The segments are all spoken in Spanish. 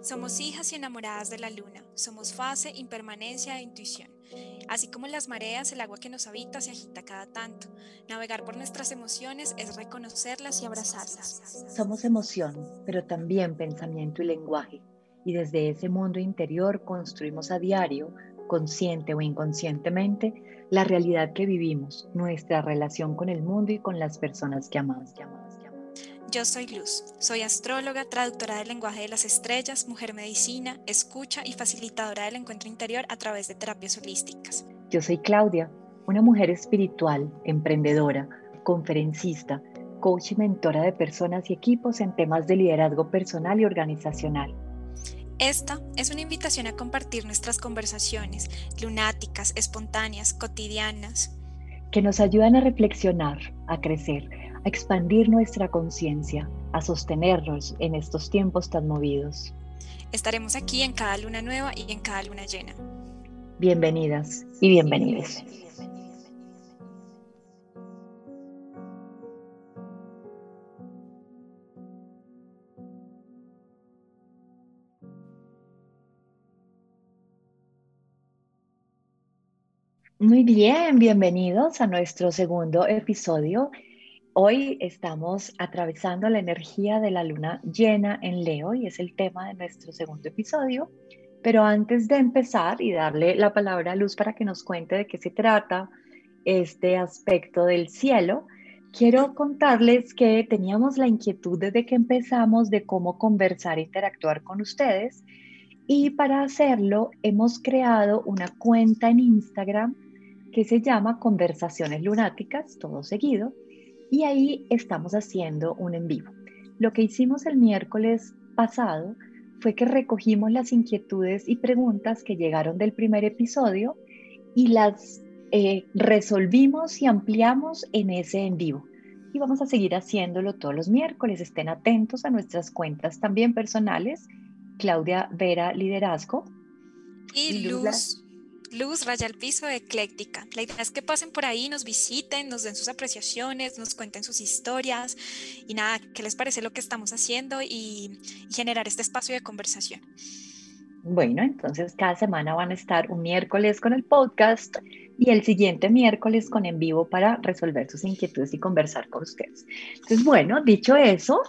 Somos hijas y enamoradas de la luna, somos fase, impermanencia e intuición. Así como las mareas, el agua que nos habita se agita cada tanto. Navegar por nuestras emociones es reconocerlas y abrazarlas. Somos emoción, pero también pensamiento y lenguaje. Y desde ese mundo interior construimos a diario, consciente o inconscientemente, la realidad que vivimos, nuestra relación con el mundo y con las personas que amamos. Yo soy Luz, soy astróloga, traductora del lenguaje de las estrellas, mujer medicina, escucha y facilitadora del encuentro interior a través de terapias holísticas. Yo soy Claudia, una mujer espiritual, emprendedora, conferencista, coach y mentora de personas y equipos en temas de liderazgo personal y organizacional. Esta es una invitación a compartir nuestras conversaciones, lunáticas, espontáneas, cotidianas. Que nos ayudan a reflexionar, a crecer a expandir nuestra conciencia, a sostenernos en estos tiempos tan movidos. Estaremos aquí en cada luna nueva y en cada luna llena. Bienvenidas y bienvenidos. Muy bien, bienvenidos a nuestro segundo episodio Hoy estamos atravesando la energía de la luna llena en Leo y es el tema de nuestro segundo episodio. Pero antes de empezar y darle la palabra a Luz para que nos cuente de qué se trata este aspecto del cielo, quiero contarles que teníamos la inquietud desde que empezamos de cómo conversar e interactuar con ustedes. Y para hacerlo hemos creado una cuenta en Instagram que se llama Conversaciones Lunáticas, todo seguido y ahí estamos haciendo un en vivo. Lo que hicimos el miércoles pasado fue que recogimos las inquietudes y preguntas que llegaron del primer episodio y las eh, resolvimos y ampliamos en ese en vivo. Y vamos a seguir haciéndolo todos los miércoles. Estén atentos a nuestras cuentas también personales. Claudia Vera Liderazgo. Y Luz Luz Raya al Piso Ecléctica. La idea es que pasen por ahí, nos visiten, nos den sus apreciaciones, nos cuenten sus historias y nada, qué les parece lo que estamos haciendo y, generar este espacio de conversación. Bueno, entonces cada semana van a estar un miércoles con el podcast y el siguiente miércoles con en vivo para resolver sus inquietudes y conversar con ustedes. Entonces, bueno, dicho eso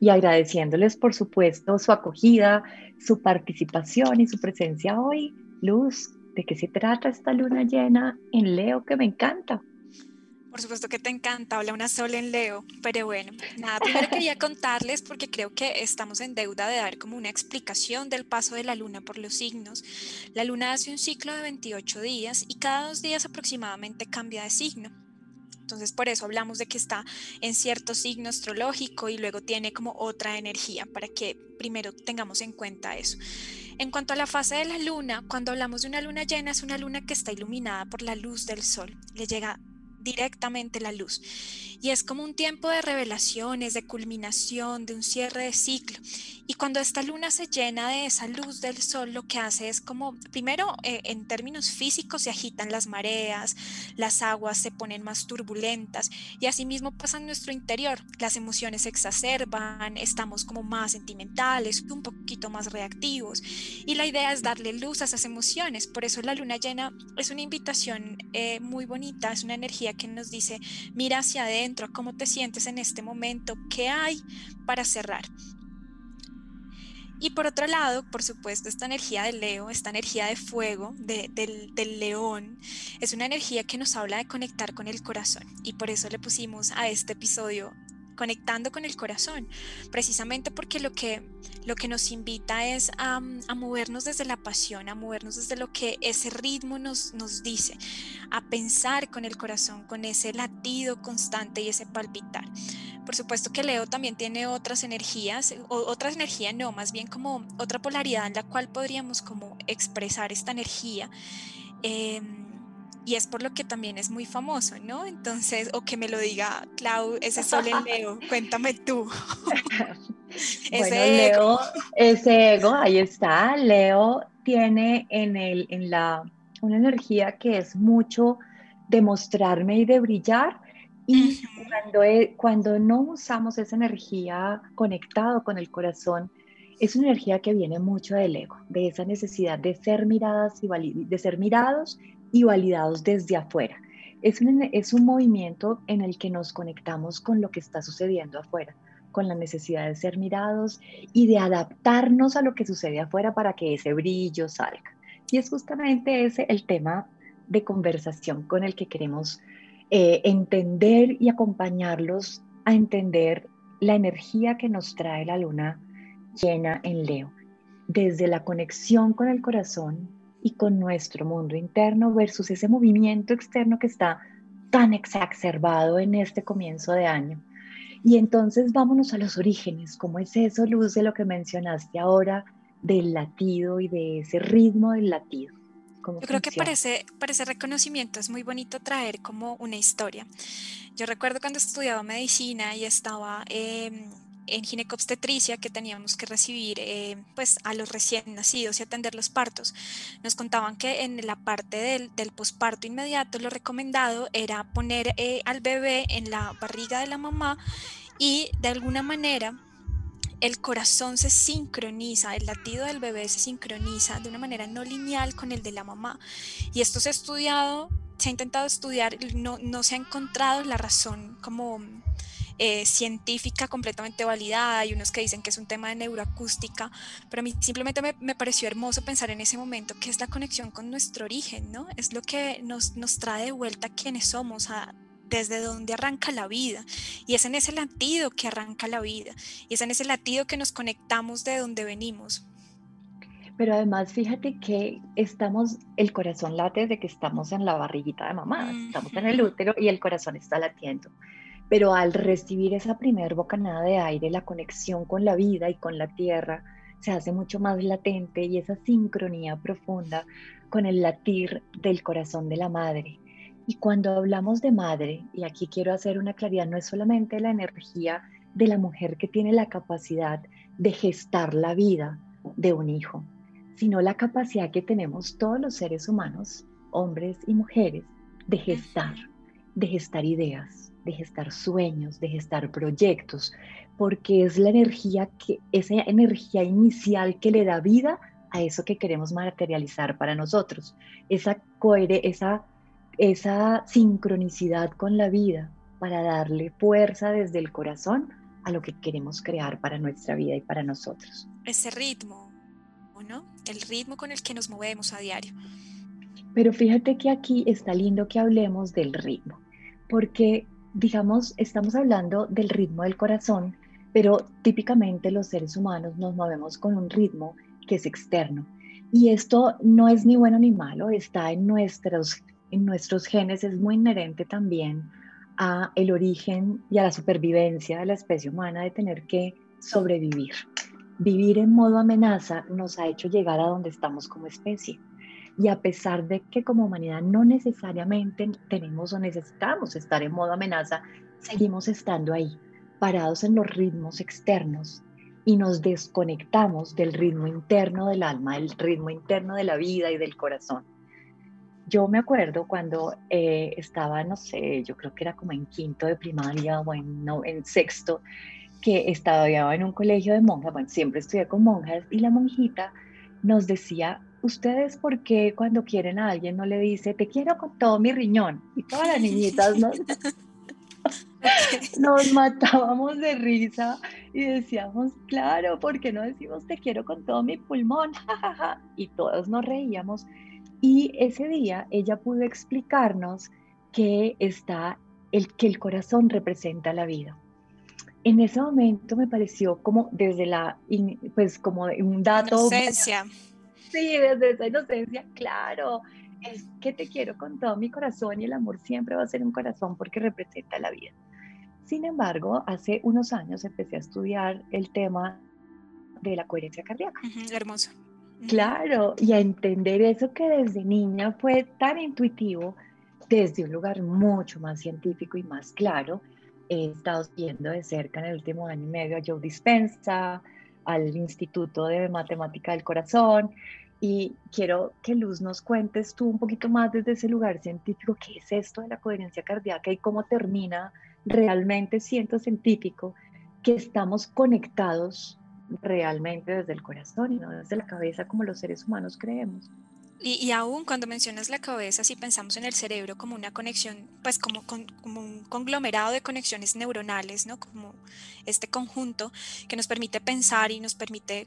y agradeciéndoles por supuesto su acogida, su participación y su presencia hoy, Luz, ¿De qué se trata esta luna llena en Leo que me encanta? Por supuesto que te encanta, habla una sola en Leo, pero bueno, nada, primero quería contarles porque creo que estamos en deuda de dar como una explicación del paso de la luna por los signos. La luna hace un ciclo de 28 días y cada dos días aproximadamente cambia de signo. Entonces por eso hablamos de que está en cierto signo astrológico y luego tiene como otra energía para que primero tengamos en cuenta eso. En cuanto a la fase de la luna, cuando hablamos de una luna llena es una luna que está iluminada por la luz del sol. Le llega directamente la luz. Y es como un tiempo de revelaciones, de culminación, de un cierre de ciclo. Y cuando esta luna se llena de esa luz del sol, lo que hace es como, primero, eh, en términos físicos, se agitan las mareas, las aguas se ponen más turbulentas y asimismo pasa en nuestro interior. Las emociones se exacerban, estamos como más sentimentales, un poquito más reactivos. Y la idea es darle luz a esas emociones. Por eso la luna llena es una invitación eh, muy bonita, es una energía que nos dice, mira hacia adentro, cómo te sientes en este momento, qué hay para cerrar. Y por otro lado, por supuesto, esta energía de Leo, esta energía de fuego del, del, león, es una energía que nos habla de conectar con el corazón. Y por eso le pusimos a este episodio conectando con el corazón, precisamente porque lo que, lo que nos invita es a, movernos desde la pasión, a movernos desde lo que ese ritmo nos, nos dice, a pensar con el corazón, con ese latido constante y ese palpitar. Por supuesto que Leo también tiene otras energías, o otras energías no, más bien como otra polaridad en la cual podríamos como expresar esta energía. Em, y es por lo que también es muy famoso, ¿no? Entonces, o que me lo diga Clau, ese sol en Leo, cuéntame tú. ese Leo, ese ego, ahí está. Leo tiene en, el, en la, una energía que es mucho de mostrarme y de brillar. Y cuando, cuando no usamos esa energía conectado con el corazón, es una energía que viene mucho del ego, de esa necesidad de ser miradas y de ser mirados y validados desde afuera. Es un, es un movimiento en el que nos conectamos con lo que está sucediendo afuera, con la necesidad de ser mirados y de adaptarnos a lo que sucede afuera para que ese brillo salga. Y es justamente ese el tema de conversación con el que queremos eh, entender y acompañarlos a entender la energía que nos trae la luna llena en Leo, desde la conexión con el corazón y con nuestro mundo interno versus ese movimiento externo que está tan exacerbado en este comienzo de año. Y entonces vámonos a los orígenes, ¿cómo es eso, Luz, de lo que mencionaste ahora, del latido y de ese ritmo del latido? Yo creo que para ese, reconocimiento es muy bonito traer como una historia. Yo recuerdo cuando estudiaba medicina y estaba em, en ginecobstetricia que teníamos que recibir eh, pues a los recién nacidos y atender los partos. Nos contaban que en la parte del, del posparto inmediato lo recomendado era poner eh, al bebé en la barriga de la mamá y de alguna manera el corazón se sincroniza, el latido del bebé se sincroniza de una manera no lineal con el de la mamá. Y esto se ha estudiado, se ha intentado estudiar, no, no se ha encontrado la razón como eh, científica completamente validada, hay unos que dicen que es un tema de neuroacústica, pero a mí simplemente me, me, pareció hermoso pensar en ese momento que es la conexión con nuestro origen, ¿no? Es lo que nos, nos trae de vuelta quienes somos, a, desde donde arranca la vida. Y es en ese latido que arranca la vida. Y es en ese latido que nos conectamos de donde venimos. Pero además, fíjate que estamos, el corazón late desde que estamos en la barriguita de mamá, estamos en el útero y el corazón está latiendo. Pero al recibir esa primer bocanada de aire, la conexión con la vida y con la tierra se hace mucho más latente y esa sincronía profunda con el latir del corazón de la madre. Y cuando hablamos de madre, y aquí quiero hacer una claridad, no es solamente la energía de la mujer que tiene la capacidad de gestar la vida de un hijo, sino la capacidad que tenemos todos los seres humanos, hombres y mujeres, de gestar, de gestar ideas, de gestar sueños, de gestar proyectos, porque es la energía que esa energía inicial que le da vida a eso que queremos materializar para nosotros, esa cohere, esa esa sincronicidad con la vida para darle fuerza desde el corazón a lo que queremos crear para nuestra vida y para nosotros. Ese ritmo, ¿no? El ritmo con el que nos movemos a diario. Pero fíjate que aquí está lindo que hablemos del ritmo, porque digamos, estamos hablando del ritmo del corazón, pero típicamente los seres humanos nos movemos con un ritmo que es externo. Y esto no es ni bueno ni malo, está en nuestros en nuestros genes es muy inherente también a el origen y a la supervivencia de la especie humana de tener que sobrevivir. Vivir en modo amenaza nos ha hecho llegar a donde estamos como especie. Y a pesar de que como humanidad no necesariamente tenemos o necesitamos estar en modo amenaza, seguimos estando ahí, parados en los ritmos externos y nos desconectamos del ritmo interno del alma, del ritmo interno de la vida y del corazón. Yo me acuerdo cuando eh, estaba, no sé, yo creo que era como en quinto de primaria o en, no, en sexto, que estaba en un colegio de monjas, bueno, siempre estudié con monjas, y la monjita nos decía, ustedes por qué cuando quieren a alguien no le dice, te quiero con todo mi riñón, y todas las niñitas nos, nos matábamos de risa y decíamos, claro, ¿por qué no decimos te quiero con todo mi pulmón? y todos nos reíamos y ese día ella pudo explicarnos que está el que el corazón representa la vida. En ese momento me pareció como desde la, pues como un dato. Inocencia. Sí, desde esa inocencia, claro. Es que te quiero con todo mi corazón y el amor siempre va a ser un corazón porque representa la vida. Sin embargo, hace unos años empecé a estudiar el tema de la coherencia cardíaca. hermoso. Claro, y a entender eso que desde niña fue tan intuitivo, desde un lugar mucho más científico y más claro. He estado viendo de cerca en el último año y medio a Joe Dispensa, al Instituto de Matemática del Corazón, y quiero que Luz nos cuentes tú un poquito más desde ese lugar científico, qué es esto de la coherencia cardíaca y cómo termina realmente siendo científico que estamos conectados realmente desde el corazón y no desde la cabeza como los seres humanos creemos. Y, aún cuando mencionas la cabeza, si pensamos en el cerebro como una conexión, pues como, como un conglomerado de conexiones neuronales, ¿no? Como este conjunto que nos permite pensar y nos permite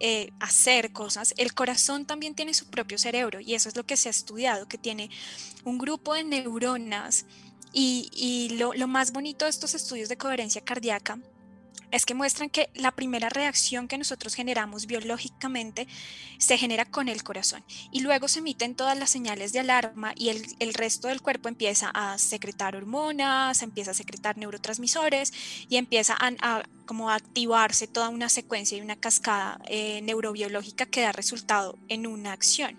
eh, hacer cosas, el corazón también tiene su propio cerebro y eso es lo que se ha estudiado, que tiene un grupo de neuronas y, y lo, más bonito de estos estudios de coherencia cardíaca es que muestran que la primera reacción que nosotros generamos biológicamente se genera con el corazón y luego se emiten todas las señales de alarma y el, resto del cuerpo empieza a secretar hormonas, empieza a secretar neurotransmisores y empieza a, como activarse toda una secuencia y una cascada eh, neurobiológica que da resultado en una acción.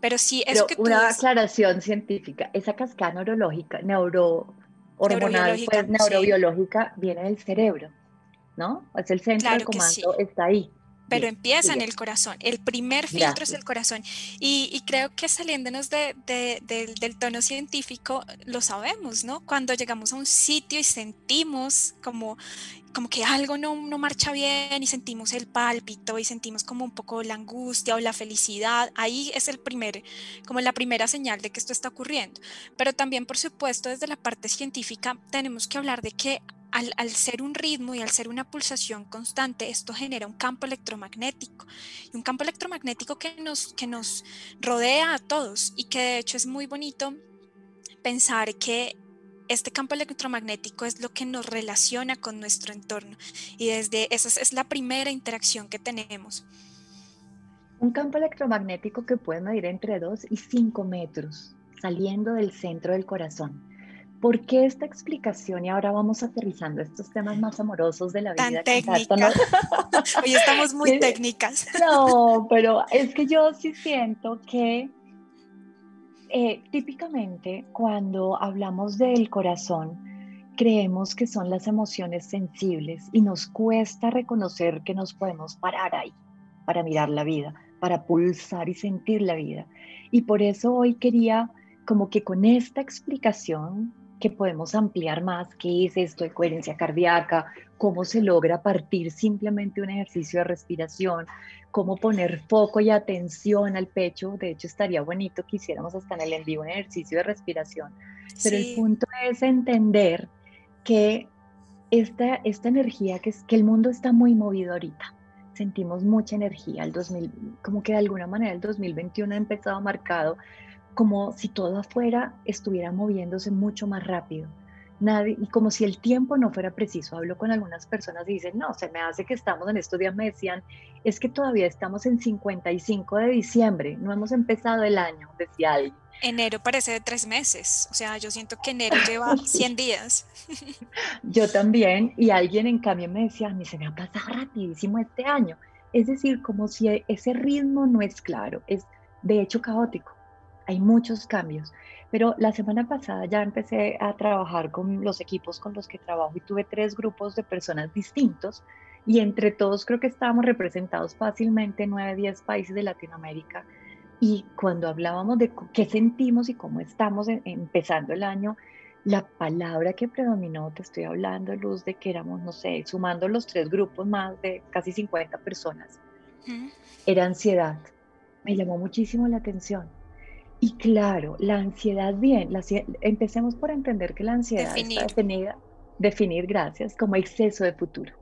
Pero sí, es que una aclaración científica, esa cascada neurológica, neuro hormonal, pues, neurobiológica viene del cerebro. ¿No? Es el centro del comando, está ahí. Pero empieza en el corazón. El primer filtro es el corazón. Y, creo que saliéndonos de, del tono científico, lo sabemos, ¿no? Cuando llegamos a un sitio y sentimos como, como que algo no, no marcha bien y sentimos el pálpito y sentimos como un poco la angustia o la felicidad, ahí es el primer, como la primera señal de que esto está ocurriendo. Pero también, por supuesto, desde la parte científica, tenemos que hablar de que al, ser un ritmo y al ser una pulsación constante, esto genera un campo electromagnético. Y un campo electromagnético que nos, que nos rodea a todos y que de hecho es muy bonito pensar que este campo electromagnético es lo que nos relaciona con nuestro entorno y desde esa es la primera interacción que tenemos. Un campo electromagnético que puede medir entre 2 y 5 metros, saliendo del centro del corazón. ¿Por qué esta explicación? Y ahora vamos aterrizando estos temas más amorosos de la vida. Tan técnica. Hoy estamos muy técnicas. No, pero es que yo sí siento que eh, típicamente cuando hablamos del corazón, creemos que son las emociones sensibles y nos cuesta reconocer que nos podemos parar ahí para mirar la vida, para pulsar y sentir la vida. Y por eso hoy quería como que con esta explicación que podemos ampliar más qué es esto de coherencia cardíaca, cómo se logra partir simplemente un ejercicio de respiración, cómo poner foco y atención al pecho. De hecho, estaría bonito que hiciéramos hasta en el en vivo un ejercicio de respiración. Pero el punto es entender que esta, esta energía, que es que el mundo está muy movido ahorita. Sentimos mucha energía. El 2000, como que de alguna manera el 2021 ha empezado marcado como si todo afuera estuviera moviéndose mucho más rápido. Nadie, y como si el tiempo no fuera preciso. Hablo con algunas personas y dicen, no, se me hace que estamos en estos días, me decían, es que todavía estamos en 55 de diciembre, no hemos empezado el año, decía alguien. Enero parece de tres meses, o sea, yo siento que enero lleva 100 días. yo también, y alguien en cambio me decía, a mí se me ha pasado rapidísimo este año. Es decir, como si ese ritmo no es claro, es de hecho caótico hay muchos cambios. Pero la semana pasada ya empecé a trabajar con los equipos con los que trabajo y tuve tres grupos de personas distintos y entre todos creo que estábamos representados fácilmente en 9, 10 países de Latinoamérica. Y cuando hablábamos de qué sentimos y cómo estamos empezando el año, la palabra que predominó, te estoy hablando, Luz, de que éramos, no sé, sumando los tres grupos más de casi 50 personas, era ansiedad. Me llamó muchísimo la atención y claro, la ansiedad, bien, empecemos por entender que la ansiedad definir. está definida, definir, gracias, como exceso de futuro.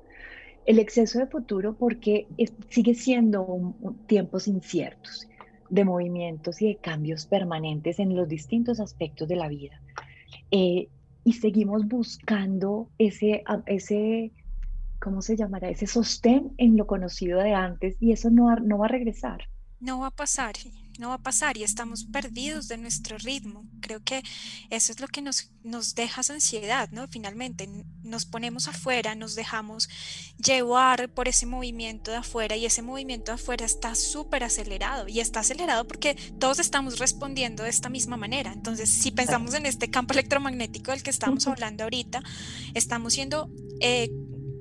El exceso de futuro porque sigue siendo tiempos inciertos de movimientos y de cambios permanentes en los distintos aspectos de la vida. Eh, y seguimos buscando ese, ese, ¿cómo se llamará? Ese sostén en lo conocido de antes y eso no, no va a regresar. No va a pasar no va a pasar y estamos perdidos de nuestro ritmo. Creo que eso es lo que nos, nos deja ansiedad, ¿no? Finalmente, nos ponemos afuera, nos dejamos llevar por ese movimiento de afuera y ese movimiento de afuera está súper acelerado y está acelerado porque todos estamos respondiendo de esta misma manera. Entonces, si pensamos en este campo electromagnético del que estamos hablando ahorita, estamos siendo... Eh,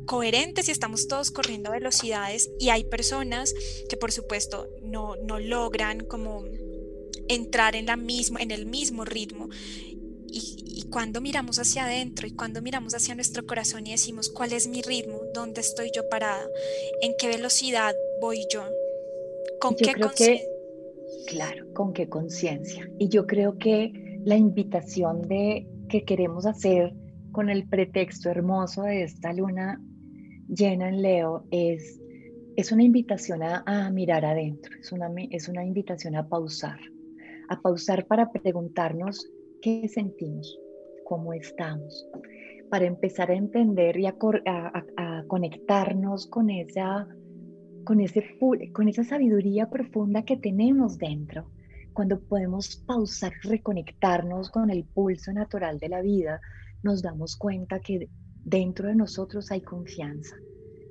coherentes y estamos todos corriendo a velocidades y hay personas que por supuesto no, logran como entrar en, la en el mismo ritmo y, cuando miramos hacia adentro y cuando miramos hacia nuestro corazón y decimos, ¿cuál es mi ritmo? ¿Dónde estoy yo parada? ¿En qué velocidad voy yo? ¿Con qué conciencia? Claro, con qué conciencia. Y yo creo que la invitación de que queremos hacer con el pretexto hermoso de esta luna llena en Leo es, es una invitación a, mirar adentro, es una, es una invitación a pausar, a pausar para preguntarnos qué sentimos, cómo estamos, para empezar a entender y a, conectarnos con esa, con, ese, con esa sabiduría profunda que tenemos dentro. Cuando podemos pausar, reconectarnos con el pulso natural de la vida, nos damos cuenta que dentro de nosotros hay confianza,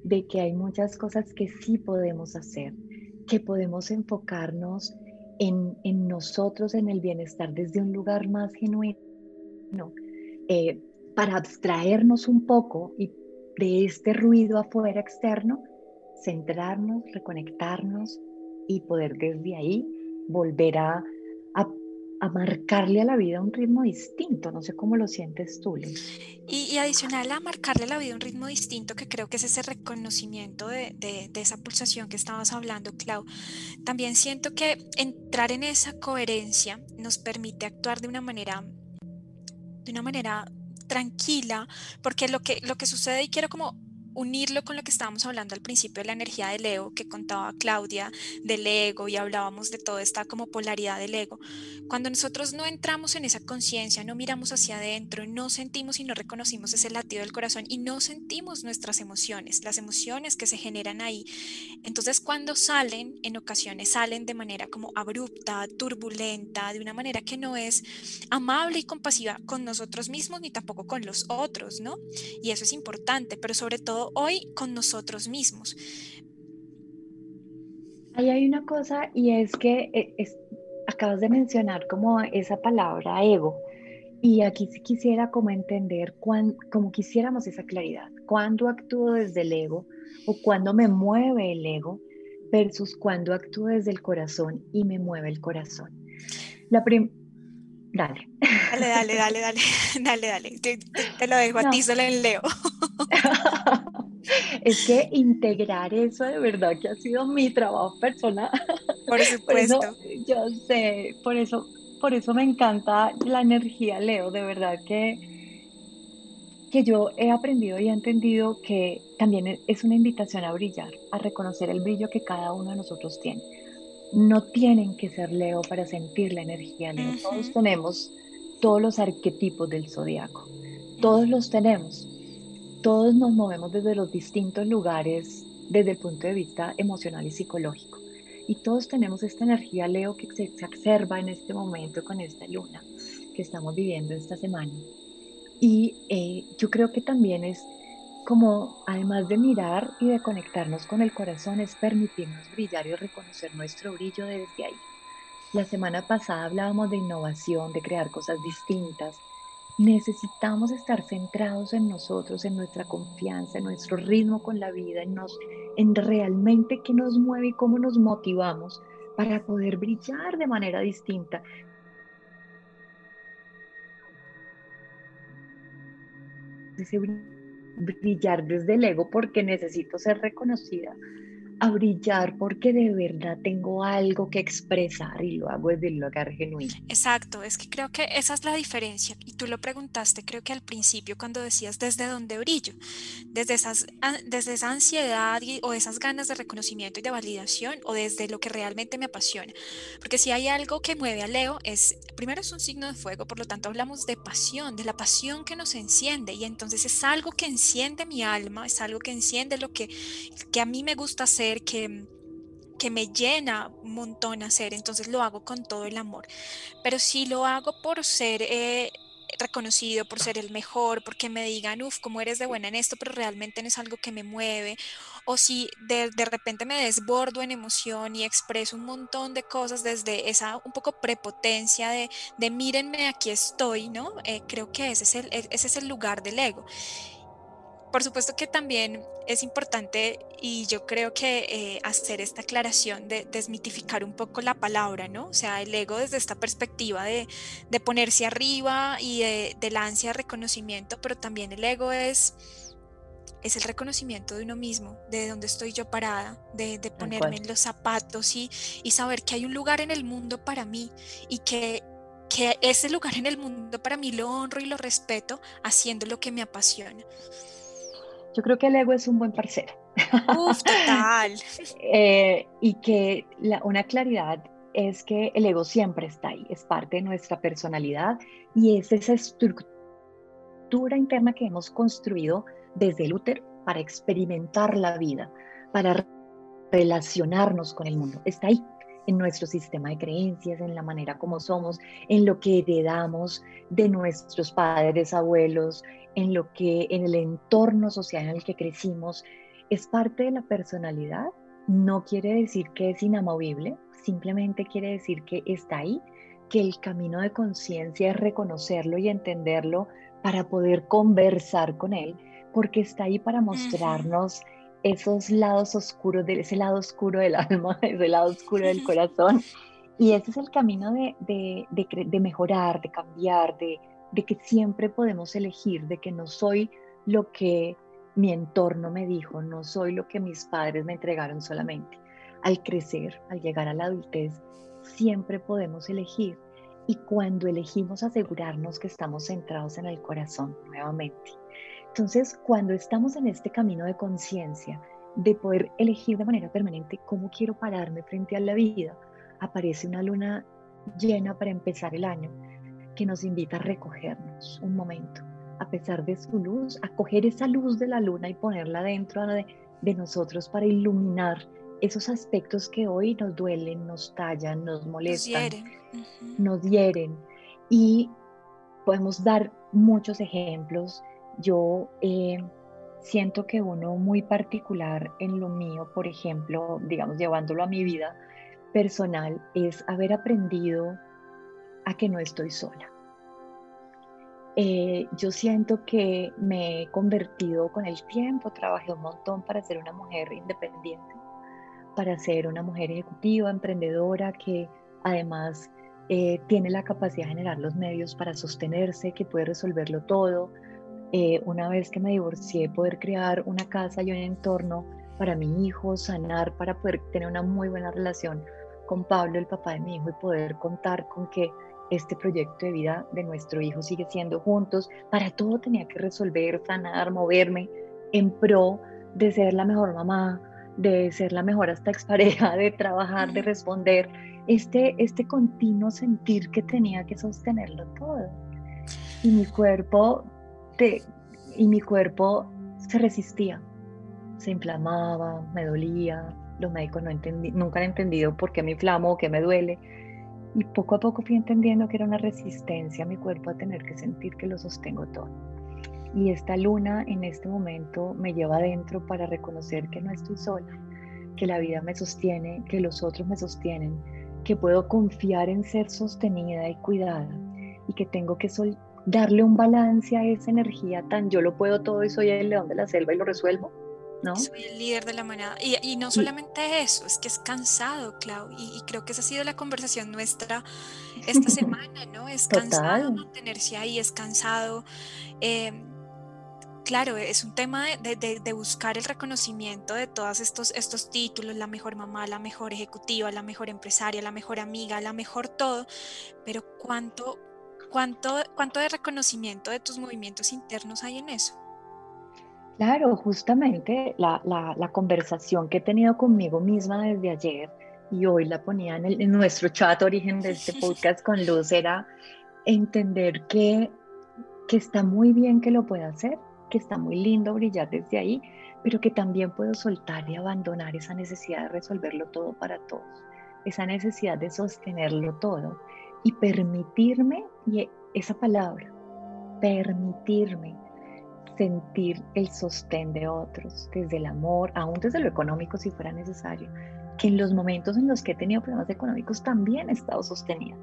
de que hay muchas cosas que sí podemos hacer, que podemos enfocarnos en, nosotros, en el bienestar desde un lugar más genuino, eh, para abstraernos un poco y de este ruido afuera externo, centrarnos, reconectarnos y poder desde ahí volver a marcarle a la vida un ritmo distinto. No sé cómo lo sientes tú, Y, adicional a marcarle a la vida un ritmo distinto, que creo que es ese reconocimiento de, de, esa pulsación que estabas hablando, Clau, también siento que entrar en esa coherencia nos permite actuar de una manera, de una manera tranquila, porque lo que, lo que sucede, y quiero como unirlo con lo que estábamos hablando al principio de la energía del ego que contaba Claudia del ego y hablábamos de toda esta como polaridad del ego. Cuando nosotros no entramos en esa conciencia, no miramos hacia adentro, no sentimos y no reconocimos ese latido del corazón y no sentimos nuestras emociones, las emociones que se generan ahí. Entonces cuando salen, en ocasiones salen de manera como abrupta, turbulenta, de una manera que no es amable y compasiva con nosotros mismos ni tampoco con los otros, ¿no? Y eso es importante, pero sobre todo hoy con nosotros mismos. Ahí hay una cosa y es que eh, acabas de mencionar como esa palabra ego. Y aquí quisiera como entender, como quisiéramos esa claridad, cuándo actúo desde el ego o cuándo me mueve el ego versus cuándo actúo desde el corazón y me mueve el corazón. La Dale. Dale, dale, dale, dale, dale, dale. Te, lo dejo a ti, solo en Leo. es que integrar eso de verdad que ha sido mi trabajo personal. Por supuesto. yo sé, por eso, por eso me encanta la energía, Leo, de verdad que, que yo he aprendido y he entendido que también es una invitación a brillar, a reconocer el brillo que cada uno de nosotros tiene no tienen que ser Leo para sentir la energía Leo. Todos tenemos todos los arquetipos del zodiaco. Todos los tenemos. Todos nos movemos desde los distintos lugares desde el punto de vista emocional y psicológico. Y todos tenemos esta energía Leo que se, exacerba en este momento con esta luna que estamos viviendo esta semana. Y eh, yo creo que también es como además de mirar y de conectarnos con el corazón, es permitirnos brillar y reconocer nuestro brillo desde ahí. La semana pasada hablábamos de innovación, de crear cosas distintas. Necesitamos estar centrados en nosotros, en nuestra confianza, en nuestro ritmo con la vida, en, nos, en realmente qué nos mueve y cómo nos motivamos para poder brillar de manera distinta. Brillar desde el ego porque necesito ser reconocida, a brillar porque de verdad tengo algo que expresar y lo hago desde el lugar genuino. Exacto, es que creo que esa es la diferencia. Y tú lo preguntaste, creo que al principio cuando decías desde dónde brillo, desde, esas, desde esa ansiedad o esas ganas de reconocimiento y de validación o desde lo que realmente me apasiona. Porque si hay algo que mueve a Leo, es primero es un signo de fuego, por lo tanto hablamos de pasión, de la pasión que nos enciende y entonces es algo que enciende mi alma, es algo que enciende lo que, que a mí me gusta hacer que, que me llena un montón hacer, entonces lo hago con todo el amor. Pero si lo hago por ser eh, reconocido, por ser el mejor, porque me digan, uff, cómo eres de buena en esto, pero realmente no es algo que me mueve, o si de, de, repente me desbordo en emoción y expreso un montón de cosas desde esa un poco prepotencia de, de mírenme, aquí estoy, ¿no? Eh, creo que ese es, el, ese es el lugar del ego. Por supuesto que también es importante y yo creo que eh, hacer esta aclaración de desmitificar un poco la palabra, ¿no? O sea, el ego desde esta perspectiva de, ponerse arriba y de, de, la ansia de reconocimiento, pero también el ego es, es el reconocimiento de uno mismo, de dónde estoy yo parada, de, ponerme en los zapatos y, y saber que hay un lugar en el mundo para mí y que que ese lugar en el mundo para mí lo honro y lo respeto haciendo lo que me apasiona. Yo creo que el ego es un buen parcero. Uf, total. Eh, y que una claridad es que el ego siempre está ahí, es parte de nuestra personalidad y es esa estructura interna que hemos construido desde el útero para experimentar la vida, para relacionarnos con el mundo. Está ahí, en nuestro sistema de creencias, en la manera como somos, en lo que heredamos de nuestros padres, abuelos, en lo que en el entorno social en el que crecimos, es parte de la personalidad. No quiere decir que es inamovible, simplemente quiere decir que está ahí, que el camino de conciencia es reconocerlo y entenderlo para poder conversar con él, porque está ahí para mostrarnos esos lados oscuros, de, ese lado oscuro del alma, ese lado oscuro del corazón. Y ese es el camino de, de, de mejorar, de cambiar, de, que siempre podemos elegir, de que no soy lo que mi entorno me dijo, no soy lo que mis padres me entregaron solamente. Al crecer, al llegar a la adultez, siempre podemos elegir. Y cuando elegimos asegurarnos que estamos centrados en el corazón nuevamente, entonces, cuando estamos en este camino de conciencia, de poder elegir de manera permanente cómo quiero pararme frente a la vida, aparece una luna llena para empezar el año que nos invita a recogernos un momento, a pesar de su luz, a coger esa luz de la luna y ponerla dentro de, nosotros para iluminar esos aspectos que hoy nos duelen, nos tallan, nos molestan, nos hieren. Nos hieren. Y podemos dar muchos ejemplos yo eh, siento que uno muy particular en lo mío, por ejemplo, digamos, llevándolo a mi vida personal, es haber aprendido a que no estoy sola. Eh, yo siento que me he convertido con el tiempo, trabajé un montón para ser una mujer independiente, para ser una mujer ejecutiva, emprendedora, que además eh, tiene la capacidad de generar los medios para sostenerse, que puede resolverlo todo, eh, una vez que me divorcié, poder crear una casa y un entorno para mi hijo, sanar, para poder tener una muy buena relación con Pablo, el papá de mi hijo, y poder contar con que este proyecto de vida de nuestro hijo sigue siendo juntos. Para todo tenía que resolver, sanar, moverme en pro de ser la mejor mamá, de ser la mejor hasta expareja, de trabajar, de responder. Este, este continuo sentir que tenía que sostenerlo todo. Y mi cuerpo y mi cuerpo se resistía, se inflamaba, me dolía, los médicos no entendí, nunca han entendido por qué me inflamo o qué me duele. Y poco a poco fui entendiendo que era una resistencia a mi cuerpo a tener que sentir que lo sostengo todo. Y esta luna en este momento me lleva adentro para reconocer que no estoy sola, que la vida me sostiene, que los otros me sostienen, que puedo confiar en ser sostenida y cuidada y que tengo que sol darle un balance a esa energía tan yo lo puedo todo y soy el león de la selva y lo resuelvo. ¿No? Soy el líder de la manada. Y, no solamente eso, es que es cansado, Clau. Y, creo que esa ha sido la conversación nuestra esta semana, ¿no? Es cansado mantenerse ahí, es cansado. Em, claro, es un tema de, buscar el reconocimiento de todos estos, estos títulos, la mejor mamá, la mejor ejecutiva, la mejor empresaria, la mejor amiga, la mejor todo. Pero ¿cuánto ¿Cuánto, ¿Cuánto de reconocimiento de tus movimientos internos hay en eso? Claro, justamente la, la, conversación que he tenido conmigo misma desde ayer y hoy la ponía en, en nuestro chat origen de este podcast con Luz era entender que, que está muy bien que lo pueda hacer, que está muy lindo brillar desde ahí, pero que también puedo soltar y abandonar esa necesidad de resolverlo todo para todos, esa necesidad de sostenerlo todo y permitirme, y esa palabra, permitirme sentir el sostén de otros, desde el amor, aún desde lo económico si fuera necesario, que en los momentos en los que he tenido problemas económicos también he estado sostenida.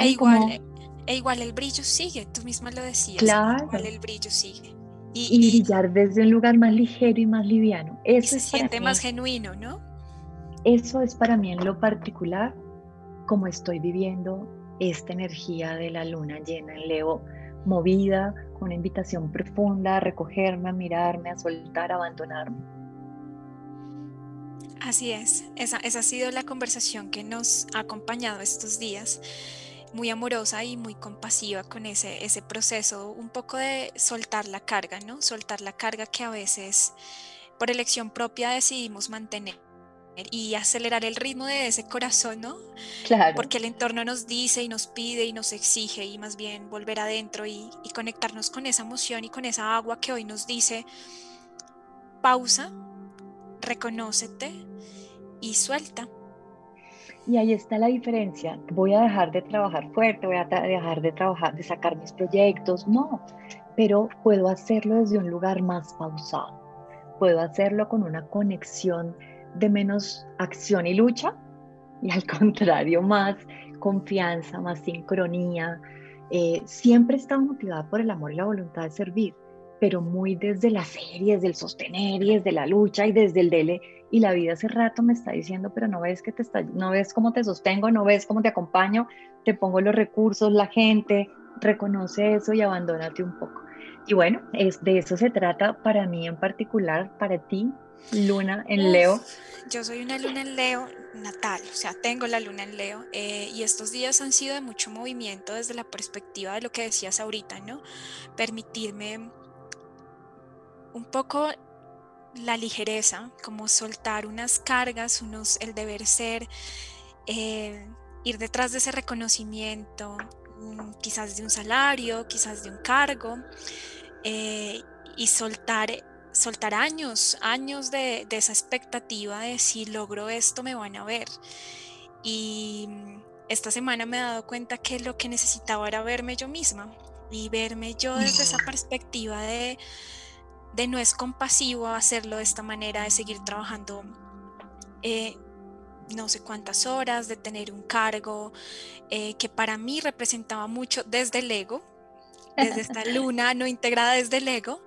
E igual, e igual el brillo sigue, tú misma lo decías, claro. igual el brillo sigue. y, brillar desde un lugar más ligero y más liviano. Eso se siente más genuino, ¿no? Eso es para mí en lo particular como estoy viviendo esta energía de la luna llena en Leo, movida con una invitación profunda a recogerme, a mirarme, a soltar, a abandonarme. Así es, esa, ha sido la conversación que nos ha acompañado estos días muy amorosa y muy compasiva con ese, ese proceso, un poco de soltar la carga, ¿no? Soltar la carga que a veces por elección propia decidimos mantener y acelerar el ritmo de ese corazón, ¿no? Claro. Porque el entorno nos dice y nos pide y nos exige y más bien volver adentro y, y conectarnos con esa emoción y con esa agua que hoy nos dice, pausa, reconócete y suelta. Y ahí está la diferencia. Voy a dejar de trabajar fuerte, voy a dejar de trabajar, de sacar mis proyectos. No, pero puedo hacerlo desde un lugar más pausado. Puedo hacerlo con una conexión de menos acción y lucha y al contrario, más confianza, más sincronía. Eh, siempre he estado motivada por el amor y la voluntad de servir, pero muy desde las series, del sostener y desde la lucha y desde el dele y la vida hace rato me está diciendo, pero no ves que te está, no ves cómo te sostengo, no ves cómo te acompaño, te pongo los recursos, la gente, reconoce eso y abandónate un poco. Y bueno, es, de eso se trata para mí en particular, para ti, Luna en Leo. Yo soy una luna en Leo natal, o sea, tengo la luna en Leo eh, y estos días han sido de mucho movimiento desde la perspectiva de lo que decías ahorita, ¿no? Permitirme un poco la ligereza, como soltar unas cargas, unos, el deber ser, eh, ir detrás de ese reconocimiento, mm, quizás de un salario, quizás de un cargo, eh, y soltar, soltar años, años de, de, esa expectativa de si logro esto me van a ver. Y mm, esta semana me he dado cuenta que lo que necesitaba era verme yo misma y verme yo desde esa perspectiva de de no es compasivo hacerlo de esta manera, de seguir trabajando eh, no sé cuántas horas, de tener un cargo eh, que para mí representaba mucho desde el ego, desde esta luna no integrada desde el ego,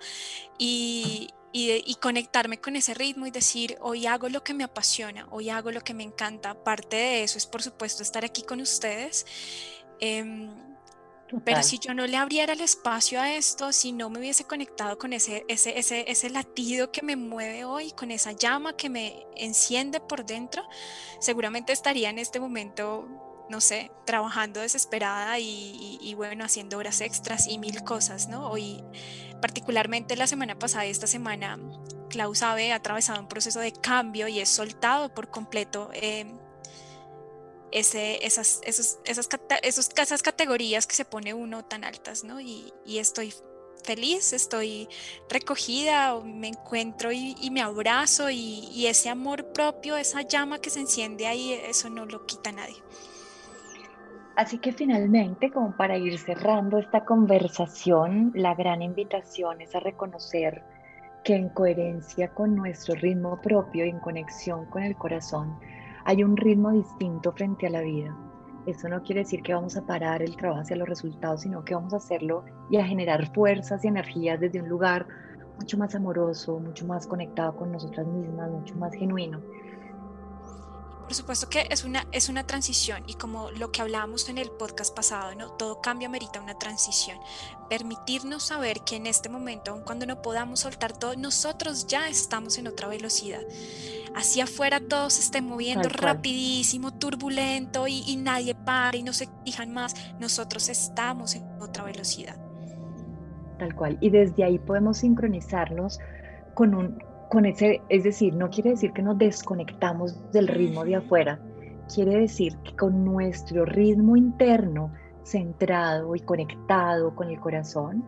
y, y, conectarme con ese ritmo y decir, hoy hago lo que me apasiona, hoy hago lo que me encanta. Parte de eso es, por supuesto, estar aquí con ustedes. Em, pero si yo no le abriera el espacio a esto, si no me hubiese conectado con ese, ese, ese, ese latido que me mueve hoy, con esa llama que me enciende por dentro, seguramente estaría en este momento, no sé, trabajando desesperada y, bueno, haciendo horas extras y mil cosas, ¿no? Hoy, particularmente la semana pasada y esta semana, Klaus sabe, ha atravesado un proceso de cambio y es soltado por completo. Eh, ese, esas, esas, esas categorías que se pone uno tan altas, ¿no? Y, estoy feliz, estoy recogida, me encuentro y, me abrazo y, ese amor propio, esa llama que se enciende ahí, eso no lo quita nadie. Así que finalmente, como para ir cerrando esta conversación, la gran invitación es a reconocer que en coherencia con nuestro ritmo propio y en conexión con el corazón, hay un ritmo distinto frente a la vida. Eso no quiere decir que vamos a parar el trabajo hacia los resultados, sino que vamos a hacerlo y a generar fuerzas y energías desde un lugar mucho más amoroso, mucho más conectado con nosotras mismas, mucho más genuino. Por supuesto que es una, es una transición y como lo que hablábamos en el podcast pasado, ¿no? todo cambio amerita una transición. Permitirnos saber que en este momento, aun cuando no podamos soltar todo, nosotros ya estamos en otra velocidad. Hacia afuera todo se esté moviendo rapidísimo, turbulento y, y nadie para y no se fijan más. Nosotros estamos en otra velocidad. Tal cual. Y desde ahí podemos sincronizarnos con un con ese, es decir, no quiere decir que nos desconectamos del ritmo de afuera, quiere decir que con nuestro ritmo interno centrado y conectado con el corazón,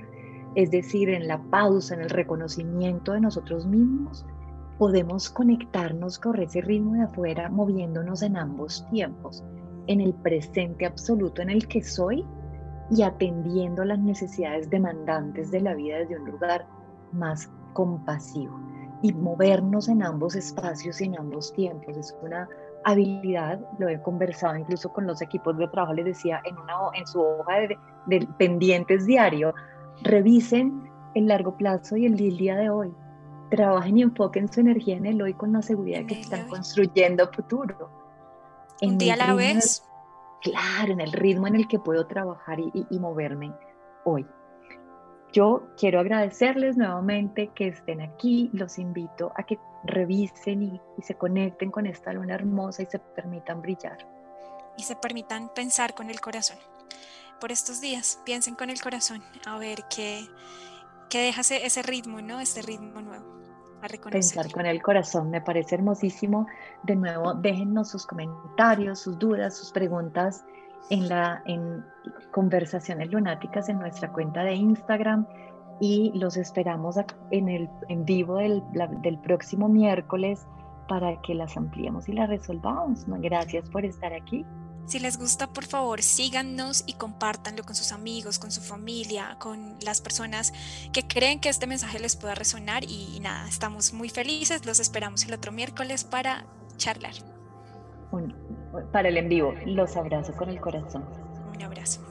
es decir, en la pausa, en el reconocimiento de nosotros mismos, podemos conectarnos con ese ritmo de afuera moviéndonos en ambos tiempos, en el presente absoluto en el que soy y atendiendo las necesidades demandantes de la vida desde un lugar más compasivo y movernos en ambos espacios y en ambos tiempos. Es una habilidad, lo he conversado incluso con los equipos de trabajo, les decía en, una, en su hoja de, pendientes diario, revisen el largo plazo y el día de hoy. Trabajen y enfoquen su energía en el hoy con la seguridad de que están construyendo futuro. Un día a la vez. claro, en el ritmo en el que puedo trabajar y moverme hoy. Yo quiero agradecerles nuevamente que estén aquí. Los invito a que revisen y, se conecten con esta luna hermosa y se permitan brillar. Y se permitan pensar con el corazón. Por estos días, piensen con el corazón a ver qué, qué deja ese, ritmo, ¿no? Este ritmo nuevo. A. Pensar con el corazón me parece hermosísimo. De nuevo, déjennos sus comentarios, sus dudas, sus preguntas en, la, en conversaciones lunáticas en nuestra cuenta de Instagram y los esperamos en el en vivo del, del próximo miércoles para que las ampliemos y las resolvamos. Gracias por estar aquí. Si les gusta, por favor, síganos y compártanlo con sus amigos, con su familia, con las personas que creen que este mensaje les pueda resonar. Y nada, estamos muy felices. Los esperamos el otro miércoles para charlar para el en vivo. Los abrazo con el corazón. Un abrazo.